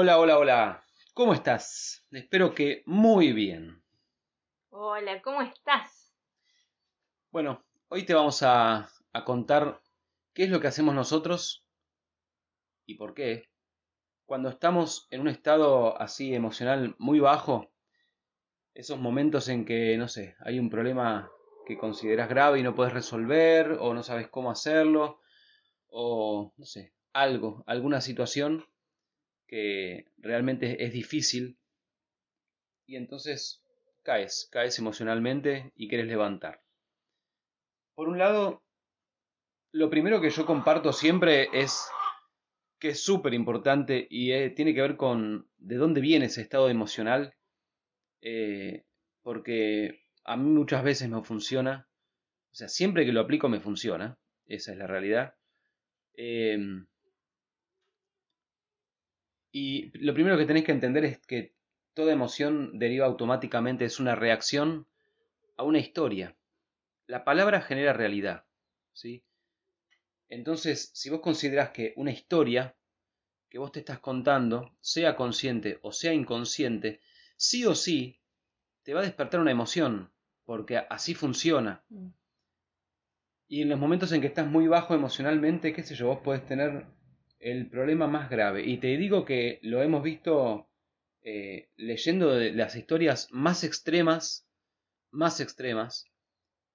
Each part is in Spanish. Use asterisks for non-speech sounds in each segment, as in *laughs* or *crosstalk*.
Hola, hola, hola. ¿Cómo estás? Espero que muy bien. Hola, ¿cómo estás? Bueno, hoy te vamos a, a contar qué es lo que hacemos nosotros y por qué cuando estamos en un estado así emocional muy bajo, esos momentos en que, no sé, hay un problema que consideras grave y no puedes resolver o no sabes cómo hacerlo o, no sé, algo, alguna situación que realmente es difícil y entonces caes, caes emocionalmente y quieres levantar. Por un lado, lo primero que yo comparto siempre es que es súper importante y eh, tiene que ver con de dónde viene ese estado emocional, eh, porque a mí muchas veces me funciona, o sea, siempre que lo aplico me funciona, esa es la realidad. Em, y lo primero que tenéis que entender es que toda emoción deriva automáticamente, es una reacción a una historia. La palabra genera realidad, ¿sí? Entonces, si vos considerás que una historia que vos te estás contando, sea consciente o sea inconsciente, sí o sí te va a despertar una emoción, porque así funciona. Mm. Y en los momentos en que estás muy bajo emocionalmente, qué sé yo, vos podés tener el problema más grave. Y te digo que lo hemos visto eh, leyendo de las historias más extremas, más extremas,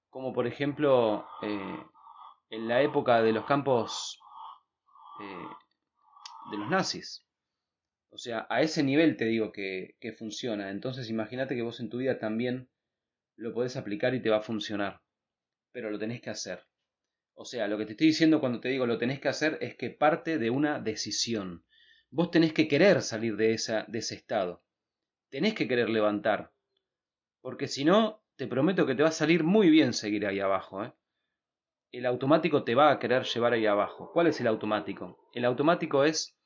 como por ejemplo eh, en la época de los campos eh, de los nazis. O sea, a ese nivel te digo que, que funciona. Entonces imagínate que vos en tu vida también lo podés aplicar y te va a funcionar. Pero lo tenés que hacer. O sea, lo que te estoy diciendo cuando te digo lo tenés que hacer es que parte de una decisión. Vos tenés que querer salir de, ese estado. Tenés que querer levantar. Porque si no, te prometo que te va a salir muy bien seguir ahí abajo. ¿eh? El automático te va a querer llevar ahí abajo. ¿Cuál es el automático? El automático es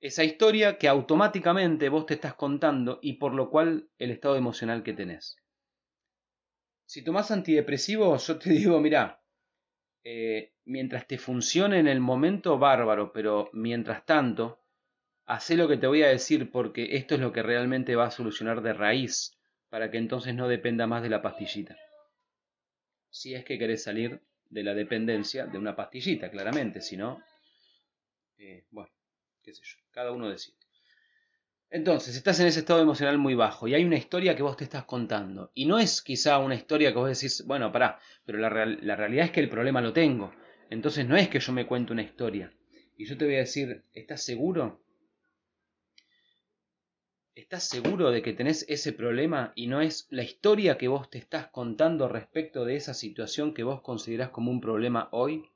esa historia que automáticamente vos te estás contando y por lo cual el estado emocional que tenés. Si tomás antidepresivos, yo te digo, mira, eh, mientras te funcione en el momento, bárbaro, pero mientras tanto, haz lo que te voy a decir porque esto es lo que realmente va a solucionar de raíz, para que entonces no dependa más de la pastillita. Si es que querés salir de la dependencia de una pastillita, claramente, si no, eh, bueno, qué sé yo, cada uno decide. Entonces, estás en ese estado emocional muy bajo y hay una historia que vos te estás contando. Y no es quizá una historia que vos decís, bueno, pará, pero la, la realidad es que el problema lo tengo. Entonces no es que yo me cuente una historia. Y yo te voy a decir, ¿estás seguro? ¿Estás seguro de que tenés ese problema y no es la historia que vos te estás contando respecto de esa situación que vos considerás como un problema hoy?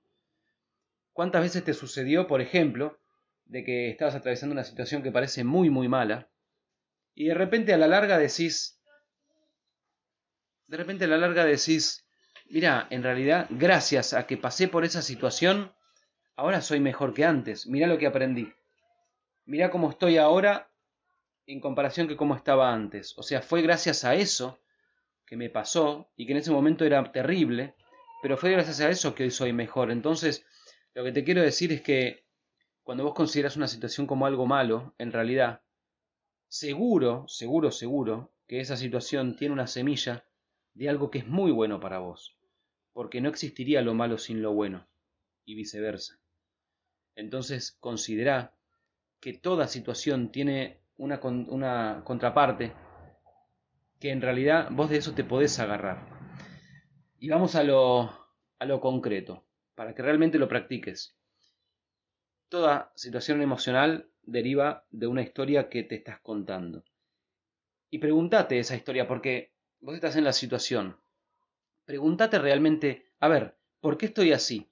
¿Cuántas veces te sucedió, por ejemplo, de que estabas atravesando una situación que parece muy, muy mala, y de repente a la larga decís, de repente a la larga decís, mira, en realidad, gracias a que pasé por esa situación, ahora soy mejor que antes, mira lo que aprendí, mira cómo estoy ahora en comparación que cómo estaba antes, o sea, fue gracias a eso que me pasó y que en ese momento era terrible, pero fue gracias a eso que hoy soy mejor. Entonces, lo que te quiero decir es que cuando vos consideras una situación como algo malo, en realidad, seguro, seguro, seguro, que esa situación tiene una semilla de algo que es muy bueno para vos, porque no existiría lo malo sin lo bueno, y viceversa. Entonces, considera que toda situación tiene una, contraparte, que en realidad vos de eso te podés agarrar. Y vamos a lo, a lo concreto, para que realmente lo practiques. Toda situación emocional deriva de una historia que te estás contando. Y pregúntate esa historia, porque vos estás en la situación. Pregúntate realmente, a ver, ¿por qué estoy así?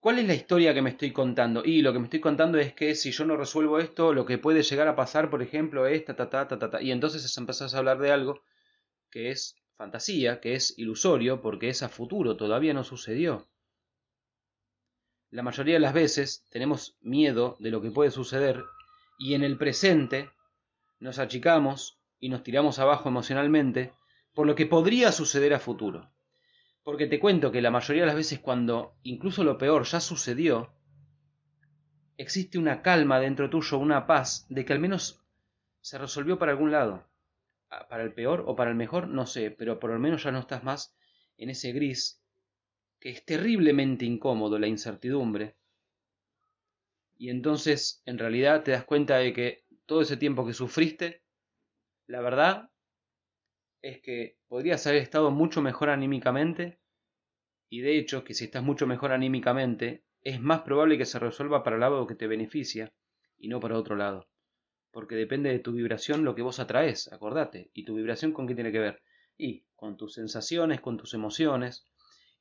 ¿Cuál es la historia que me estoy contando? Y lo que me estoy contando es que si yo no resuelvo esto, lo que puede llegar a pasar, por ejemplo, es ta ta ta ta ta. ta. Y entonces empezás a hablar de algo que es fantasía, que es ilusorio, porque es a futuro, todavía no sucedió la mayoría de las veces tenemos miedo de lo que puede suceder y en el presente nos achicamos y nos tiramos abajo emocionalmente por lo que podría suceder a futuro. Porque te cuento que la mayoría de las veces cuando incluso lo peor ya sucedió, existe una calma dentro tuyo, una paz, de que al menos se resolvió para algún lado. Ah, para el peor o para el mejor, no sé, pero por lo menos ya no estás más en ese gris, que es terriblemente incómodo la incertidumbre. Y entonces, en realidad, te das cuenta de que todo ese tiempo que sufriste, la verdad es que podrías haber estado mucho mejor anímicamente y de hecho que si estás mucho mejor anímicamente es más probable que se resuelva para el lado que te beneficia y no para otro lado. Porque depende de tu vibración lo que vos atraes, acordate. ¿Y tu vibración con qué tiene que ver? Y con tus sensaciones, con tus emociones.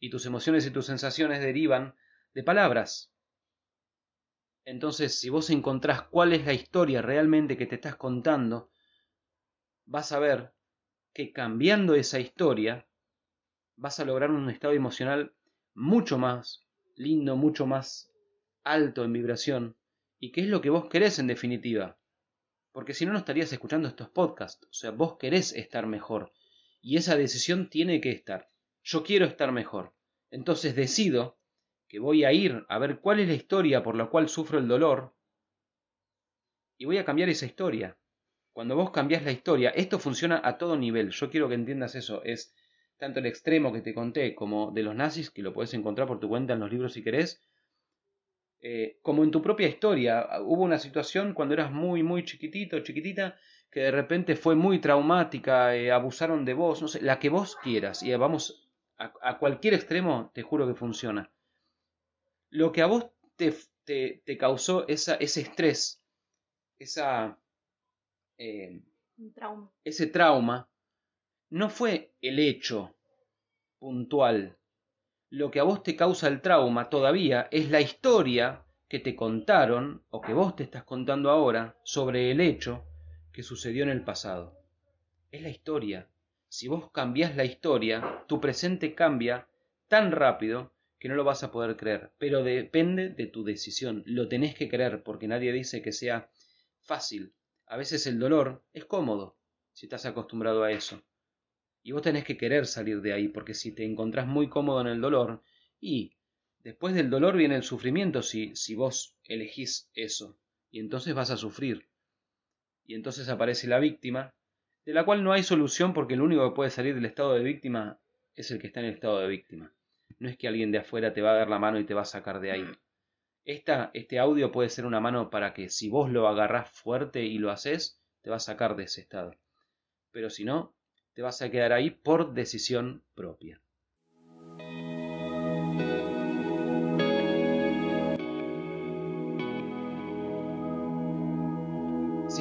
Y tus emociones y tus sensaciones derivan de palabras. Entonces, si vos encontrás cuál es la historia realmente que te estás contando, vas a ver que cambiando esa historia vas a lograr un estado emocional mucho más lindo, mucho más alto en vibración, y que es lo que vos querés en definitiva. Porque si no, no estarías escuchando estos podcasts. O sea, vos querés estar mejor. Y esa decisión tiene que estar. Yo quiero estar mejor. Entonces decido que voy a ir a ver cuál es la historia por la cual sufro el dolor. Y voy a cambiar esa historia. Cuando vos cambiás la historia, esto funciona a todo nivel. Yo quiero que entiendas eso. Es tanto el extremo que te conté como de los nazis, que lo puedes encontrar por tu cuenta en los libros si querés, eh, como en tu propia historia. Hubo una situación cuando eras muy, muy chiquitito, chiquitita, que de repente fue muy traumática, eh, abusaron de vos, no sé, la que vos quieras, y vamos a, cualquier extremo, te juro que funciona. Lo que a vos te, te, causó esa, ese estrés, esa, eh, trauma. ese trauma, no fue el hecho puntual. Lo que a vos te causa el trauma todavía es la historia que te contaron o que vos te estás contando ahora sobre el hecho que sucedió en el pasado. Es la historia. Si vos cambiás la historia, tu presente cambia tan rápido que no lo vas a poder creer. Pero depende de tu decisión. Lo tenés que creer porque nadie dice que sea fácil. A veces el dolor es cómodo si estás acostumbrado a eso. Y vos tenés que querer salir de ahí, porque si te encontrás muy cómodo en el dolor, y después del dolor viene el sufrimiento si, si vos elegís eso, y entonces vas a sufrir. Y entonces aparece la víctima, de la cual no hay solución porque el único que puede salir del estado de víctima es el que está en el estado de víctima. No es que alguien de afuera te va a dar la mano y te va a sacar de ahí. Esta, este audio puede ser una mano para que si vos lo agarrás fuerte y lo haces, te va a sacar de ese estado. Pero si no, te vas a quedar ahí por decisión propia.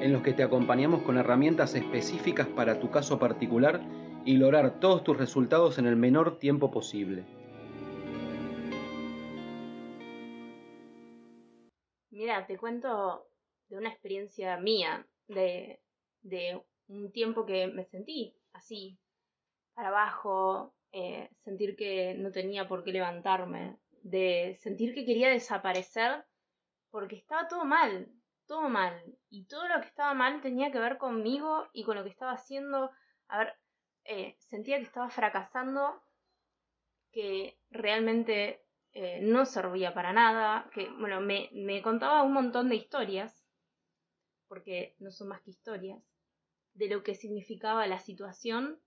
en los que te acompañamos con herramientas específicas para tu caso particular y lograr todos tus resultados en el menor tiempo posible. Mira, te cuento de una experiencia mía, de, de un tiempo que me sentí así, para abajo, eh, sentir que no tenía por qué levantarme, de sentir que quería desaparecer porque estaba todo mal, todo mal. Y todo lo que estaba mal tenía que ver conmigo y con lo que estaba haciendo. A ver, eh, sentía que estaba fracasando, que realmente eh, no servía para nada, que, bueno, me, me contaba un montón de historias, porque no son más que historias, de lo que significaba la situación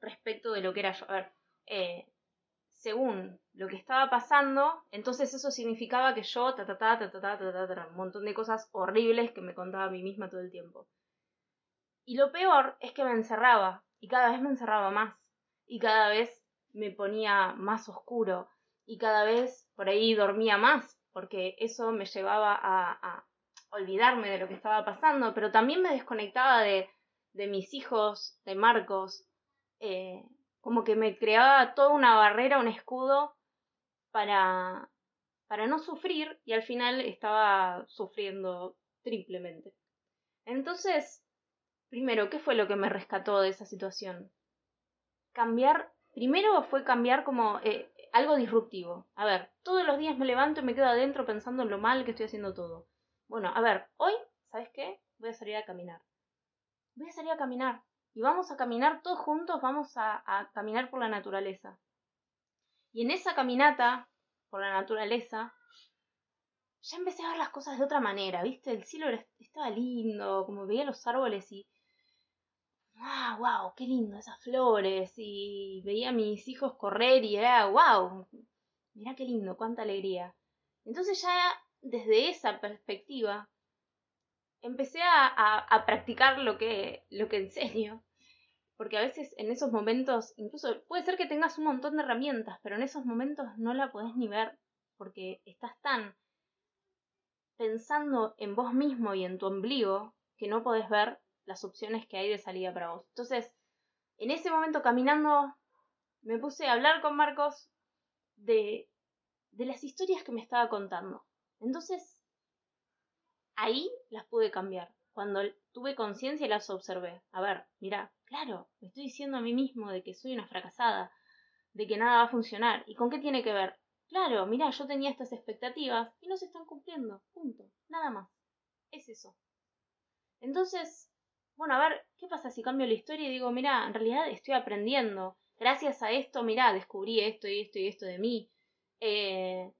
respecto de lo que era yo. A ver, eh, según lo que estaba pasando, entonces eso significaba que yo, ta ta ta ta ta ta ta, ta, un montón de cosas horribles que me contaba a mí misma todo el tiempo. Y lo peor es que me encerraba, y cada vez me encerraba más, y cada vez me ponía más oscuro, y cada vez por ahí dormía más, porque eso me llevaba a, olvidarme de lo que estaba pasando, pero también me desconectaba de, de mis hijos, de Marcos, eh, como que me creaba toda una barrera, un escudo para, para no sufrir y al final estaba sufriendo triplemente. Entonces, primero, ¿qué fue lo que me rescató de esa situación? Cambiar, primero fue cambiar como eh, algo disruptivo. A ver, todos los días me levanto y me quedo adentro pensando en lo mal que estoy haciendo todo. Bueno, a ver, hoy, ¿sabes qué? Voy a salir a caminar. Voy a salir a caminar. Y vamos a caminar todos juntos, vamos a, a caminar por la naturaleza. Y en esa caminata por la naturaleza, ya empecé a ver las cosas de otra manera, ¿viste? El cielo estaba lindo, como veía los árboles y... ¡Wow! ¡Wow! ¡Qué lindo esas flores! Y veía a mis hijos correr y era ¡Wow! Mirá qué lindo, cuánta alegría. Entonces ya desde esa perspectiva empecé a, a, practicar lo que, lo que enseño. Porque a veces en esos momentos, incluso puede ser que tengas un montón de herramientas, pero en esos momentos no la podés ni ver porque estás tan pensando en vos mismo y en tu ombligo que no podés ver las opciones que hay de salida para vos. Entonces, en ese momento caminando, me puse a hablar con Marcos de, de las historias que me estaba contando. Entonces, ahí las pude cambiar. Cuando tuve conciencia las observé. A ver, mira, claro, me estoy diciendo a mí mismo de que soy una fracasada, de que nada va a funcionar. ¿Y con qué tiene que ver? Claro, mira, yo tenía estas expectativas y no se están cumpliendo. Punto. Nada más. Es eso. Entonces, bueno, a ver, ¿qué pasa si cambio la historia y digo, mira, en realidad estoy aprendiendo. Gracias a esto, mira, descubrí esto y esto y esto de mí. Eh,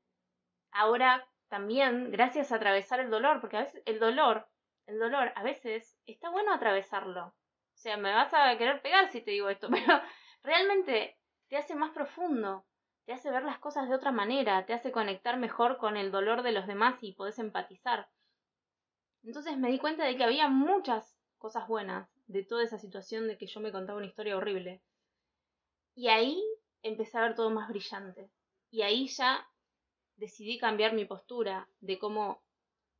ahora también, gracias a atravesar el dolor, porque a veces el dolor, el dolor, a veces está bueno atravesarlo. O sea, me vas a querer pegar si te digo esto, *laughs* pero realmente te hace más profundo te hace ver las cosas de otra manera, te hace conectar mejor con el dolor de los demás y podés empatizar. Entonces me di cuenta de que había muchas cosas buenas de toda esa situación de que yo me contaba una historia horrible. Y ahí empecé a ver todo más brillante. Y ahí ya decidí cambiar mi postura de cómo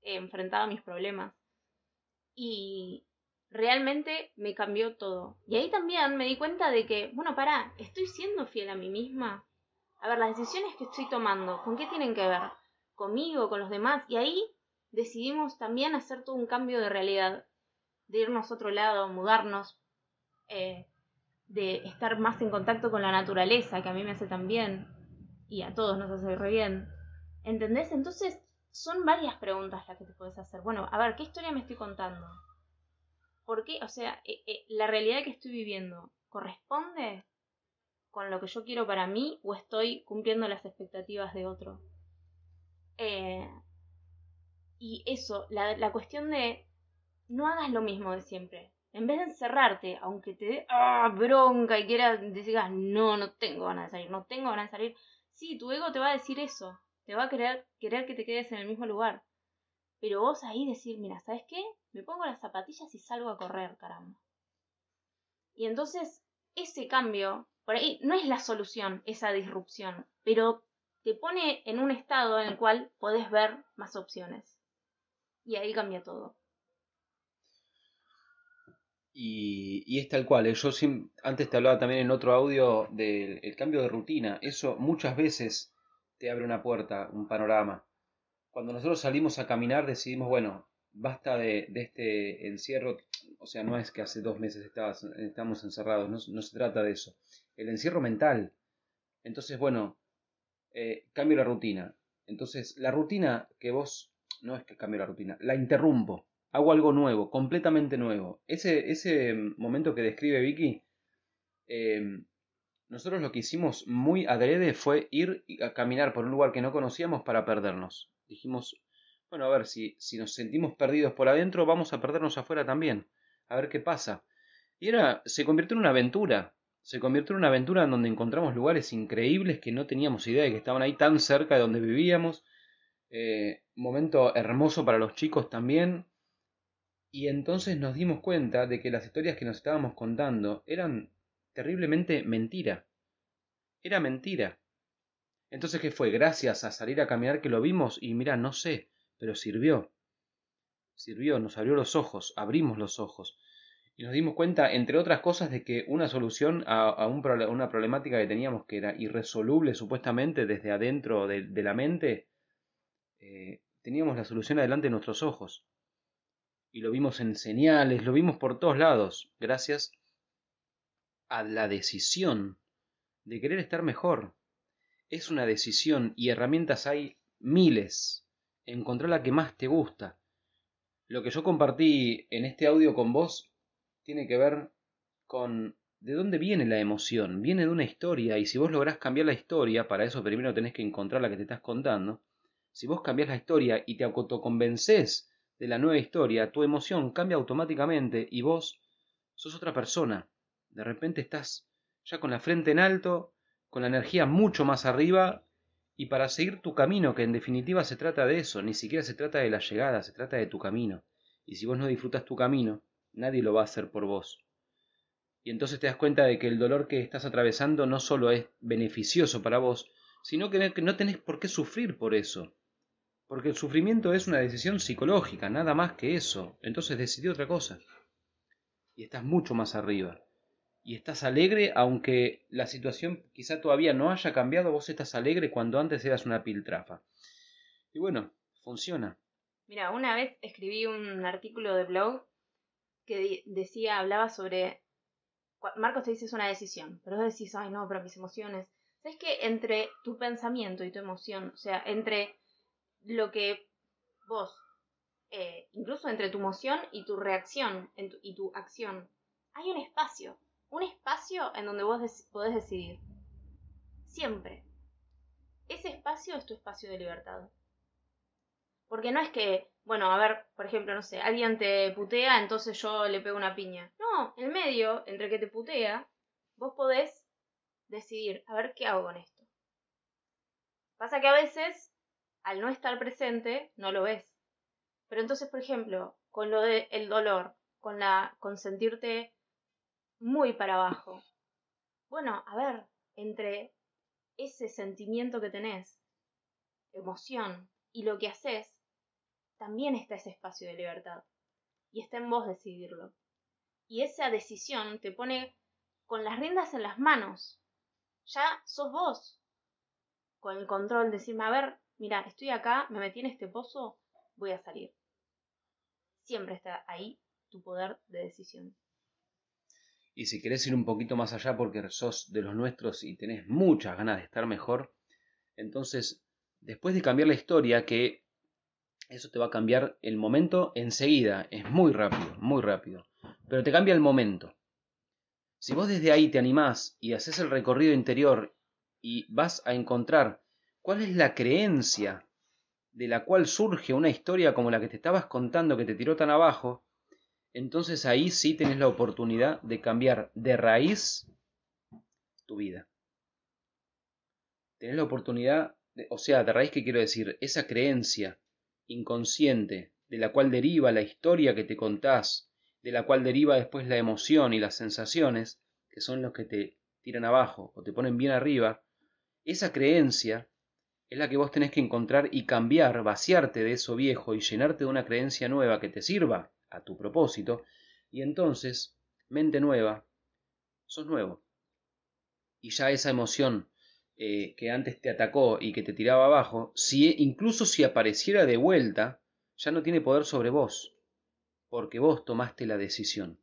enfrentaba mis problemas. Y realmente me cambió todo. Y ahí también me di cuenta de que, bueno, pará, ¿estoy siendo fiel a mí misma? a ver, las decisiones que estoy tomando, ¿con qué tienen que ver? ¿Conmigo, con los demás? Y ahí decidimos también hacer todo un cambio de realidad, de irnos a otro lado, mudarnos, eh, de estar más en contacto con la naturaleza, que a mí me hace tan bien, y a todos nos hace re bien. ¿Entendés? Entonces, son varias preguntas las que te puedes hacer. Bueno, a ver, ¿qué historia me estoy contando? ¿Por qué? O sea, eh, eh, la realidad que estoy viviendo, ¿corresponde con lo que yo quiero para mí o estoy cumpliendo las expectativas de otro. Eh, y eso, la, la, cuestión de no hagas lo mismo de siempre. En vez de encerrarte, aunque te dé ah, bronca y quieras digas, no, no tengo ganas de salir, no tengo ganas de salir, sí, tu ego te va a decir eso, te va a querer, querer que te quedes en el mismo lugar. Pero vos ahí decir, mira, ¿sabes qué? Me pongo las zapatillas y salgo a correr, caramba. Y entonces ese cambio por ahí no es la solución esa disrupción, pero te pone en un estado en el cual podés ver más opciones. Y ahí cambia todo. Y, es tal cual, ¿eh? yo antes te hablaba también en otro audio del cambio de rutina, eso muchas veces te abre una puerta, un panorama. Cuando nosotros salimos a caminar decidimos, bueno, basta de, este encierro, o sea, no es que hace dos meses estamos encerrados, no se trata de eso el encierro mental. Entonces, bueno, eh, cambio la rutina. Entonces, la rutina que vos, no es que cambio la rutina, la interrumpo, hago algo nuevo, completamente nuevo. Ese, ese momento que describe Vicky, em, nosotros lo que hicimos muy adrede fue ir a caminar por un lugar que no conocíamos para perdernos. Dijimos, bueno, a ver, si, si nos sentimos perdidos por adentro, vamos a perdernos afuera también, a ver qué pasa. Y era, se convirtió en una aventura se convirtió en una aventura en donde encontramos lugares increíbles que no teníamos idea de que estaban ahí tan cerca de donde vivíamos. Eh, momento hermoso para los chicos también. Y entonces nos dimos cuenta de que las historias que nos estábamos contando eran terriblemente mentira. Era mentira. Entonces, ¿qué fue? Gracias a salir a caminar que lo vimos y mira, no sé, pero sirvió. Sirvió, nos abrió los ojos, abrimos los ojos y nos dimos cuenta, entre otras cosas, de que una solución a, una problemática que teníamos que era irresoluble supuestamente desde adentro de, la mente, eh, teníamos la solución adelante de nuestros ojos. Y lo vimos en señales, lo vimos por todos lados, gracias a la decisión de querer estar mejor. Es una decisión y herramientas hay miles. Encontrar la que más te gusta. Lo que yo compartí en este audio con vos tiene que ver con de dónde viene la emoción. Viene de una historia y si vos lográs cambiar la historia, para eso primero tenés que encontrar la que te estás contando. Si vos cambiás la historia y te autoconvences de la nueva historia, tu emoción cambia automáticamente y vos sos otra persona. De repente estás ya con la frente en alto, con la energía mucho más arriba y para seguir tu camino, que en definitiva se trata de eso, ni siquiera se trata de la llegada, se trata de tu camino. Y si vos no disfrutas tu camino, nadie lo va a hacer por vos. Y entonces te das cuenta de que el dolor que estás atravesando no solo es beneficioso para vos, sino que no tenés por qué sufrir por eso. Porque el sufrimiento es una decisión psicológica, nada más que eso. Entonces decidí otra cosa. Y estás mucho más arriba. Y estás alegre aunque la situación quizá todavía no haya cambiado, vos estás alegre cuando antes eras una piltrafa. Y bueno, funciona. Mira, una vez escribí un artículo de blog que decía, hablaba sobre Marcos te dice es una decisión, pero vos decís, ay no, pero mis emociones. ¿Sabes que entre tu pensamiento y tu emoción, o sea, entre lo que vos, eh, incluso entre tu emoción y tu reacción y tu acción, hay un espacio, un espacio en donde vos podés decidir. Siempre. Ese espacio es tu espacio de libertad. Porque no es que, bueno, a ver, por ejemplo, no sé, alguien te putea, entonces yo le pego una piña. No, en medio, entre que te putea, vos podés decidir, a ver qué hago con esto. Pasa que a veces, al no estar presente, no lo ves. Pero entonces, por ejemplo, con lo del dolor, con la con sentirte muy para abajo. Bueno, a ver, entre ese sentimiento que tenés, emoción, y lo que haces, también está ese espacio de libertad. Y está en vos decidirlo. Y esa decisión te pone con las riendas en las manos. Ya sos vos. Con el control, decirme, a ver, mira, estoy acá, me metí en este pozo, voy a salir. Siempre está ahí tu poder de decisión. Y si querés ir un poquito más allá porque sos de los nuestros y tenés muchas ganas de estar mejor, entonces, después de cambiar la historia, que eso te va a cambiar el momento enseguida, es muy rápido, muy rápido, pero te cambia el momento. Si vos desde ahí te animás y haces el recorrido interior y vas a encontrar cuál es la creencia de la cual surge una historia como la que te estabas contando que te tiró tan abajo, entonces ahí sí tenés la oportunidad de cambiar de raíz tu vida. Tenés la oportunidad, o sea, de raíz, ¿qué quiero decir? Esa creencia inconsciente, de la cual deriva la historia que te contás, de la cual deriva después la emoción y las sensaciones, que son los que te tiran abajo o te ponen bien arriba, esa creencia es la que vos tenés que encontrar y cambiar, vaciarte de eso viejo y llenarte de una creencia nueva que te sirva a tu propósito, y entonces, mente nueva, sos nuevo. Y ya esa emoción eh, que antes te atacó y que te tiraba abajo, si, incluso si apareciera de vuelta, ya no tiene poder sobre vos, porque vos tomaste la decisión.